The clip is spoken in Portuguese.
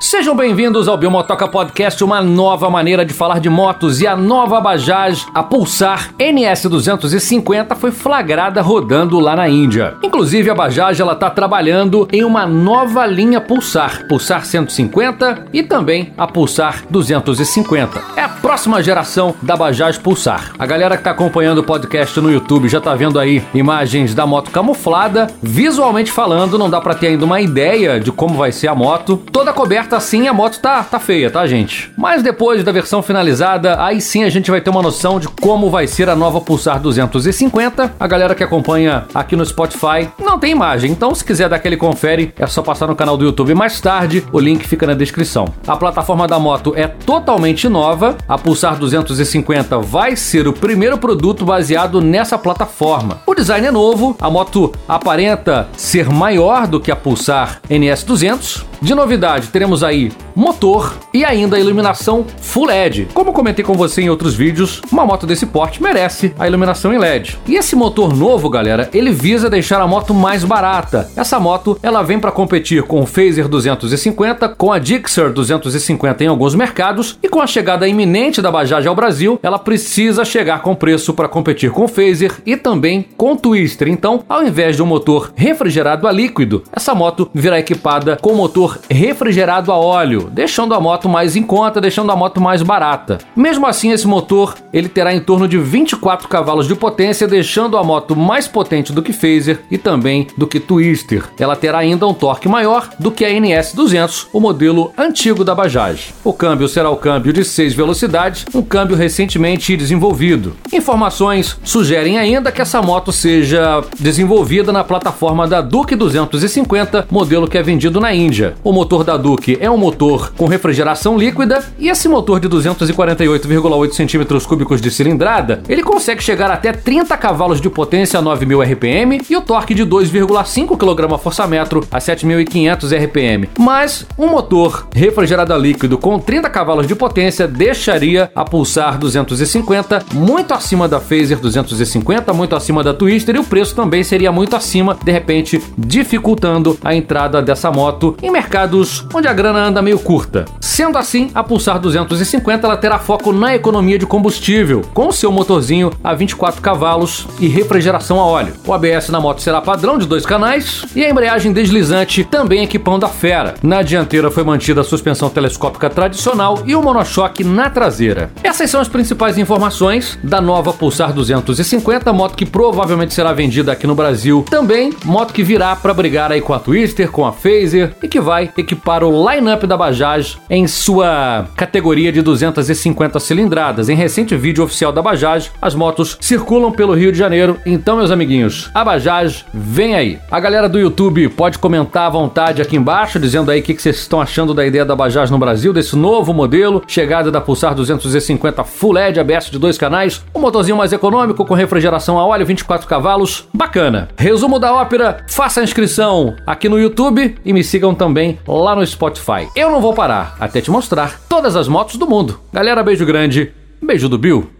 Sejam bem-vindos ao Biomotoca Podcast, uma nova maneira de falar de motos e a nova Bajaj, a Pulsar NS250 foi flagrada rodando lá na Índia. Inclusive a Bajaj ela tá trabalhando em uma nova linha Pulsar, Pulsar 150 e também a Pulsar 250. É a próxima geração da Bajaj Pulsar. A galera que tá acompanhando o podcast no YouTube já tá vendo aí imagens da moto camuflada, visualmente falando, não dá para ter ainda uma ideia de como vai ser a moto, toda coberta aberta assim, a moto tá, tá feia, tá, gente? Mas depois da versão finalizada, aí sim a gente vai ter uma noção de como vai ser a nova Pulsar 250. A galera que acompanha aqui no Spotify não tem imagem, então se quiser dar aquele confere, é só passar no canal do YouTube mais tarde, o link fica na descrição. A plataforma da moto é totalmente nova, a Pulsar 250 vai ser o primeiro produto baseado nessa plataforma. O design é novo, a moto aparenta ser maior do que a Pulsar NS200. De novidade, teremos aí motor e ainda iluminação Full LED. Como comentei com você em outros vídeos, uma moto desse porte merece a iluminação em LED. E esse motor novo, galera, ele visa deixar a moto mais barata. Essa moto, ela vem para competir com o Phaser 250, com a Gixxer 250 em alguns mercados e com a chegada iminente da Bajaj ao Brasil, ela precisa chegar com preço para competir com o Phaser e também com o Twister. Então, ao invés de um motor refrigerado a líquido, essa moto virá equipada com motor refrigerado a óleo, deixando a moto mais em conta, deixando a moto mais barata. Mesmo assim, esse motor ele terá em torno de 24 cavalos de potência, deixando a moto mais potente do que Phaser e também do que Twister. Ela terá ainda um torque maior do que a NS200, o modelo antigo da Bajaj. O câmbio será o câmbio de 6 velocidades, um câmbio recentemente desenvolvido. Informações sugerem ainda que essa moto seja desenvolvida na plataforma da Duke 250, modelo que é vendido na Índia. O motor da Duke é um motor com refrigeração líquida e esse motor de 248,8 centímetros cúbicos de cilindrada, ele consegue chegar até 30 cavalos de potência a 9.000 RPM e o torque de 2,5 kgfm a 7.500 RPM. Mas um motor refrigerado a líquido com 30 cavalos de potência deixaria a Pulsar 250 muito acima da Phaser 250, muito acima da Twister e o preço também seria muito acima, de repente dificultando a entrada dessa moto em mercados onde a grana anda meio curta. Sendo assim, a Pulsar 250 ela terá foco na economia de combustível, com seu motorzinho a 24 cavalos e refrigeração a óleo. O ABS na moto será padrão de dois canais e a embreagem deslizante também equipando a fera. Na dianteira foi mantida a suspensão telescópica tradicional e o monochoque na traseira. Essas são as principais informações da nova Pulsar 250, moto que provavelmente será vendida aqui no Brasil. Também moto que virá para brigar aí com a Twister, com a Phaser e que vai equipar o line-up da Bajaj em sua categoria de 250 cilindradas. Em recente vídeo oficial da Bajaj, as motos circulam pelo Rio de Janeiro. Então, meus amiguinhos, a Bajaj vem aí. A galera do YouTube pode comentar à vontade aqui embaixo, dizendo aí o que vocês estão achando da ideia da Bajaj no Brasil, desse novo modelo, chegada da Pulsar 250 Full LED ABS de dois canais, um motorzinho mais econômico com refrigeração a óleo, 24 cavalos, bacana. Resumo da ópera, faça a inscrição aqui no YouTube e me sigam também lá no Spotify Spotify. Eu não vou parar até te mostrar todas as motos do mundo. Galera, beijo grande, beijo do Bill.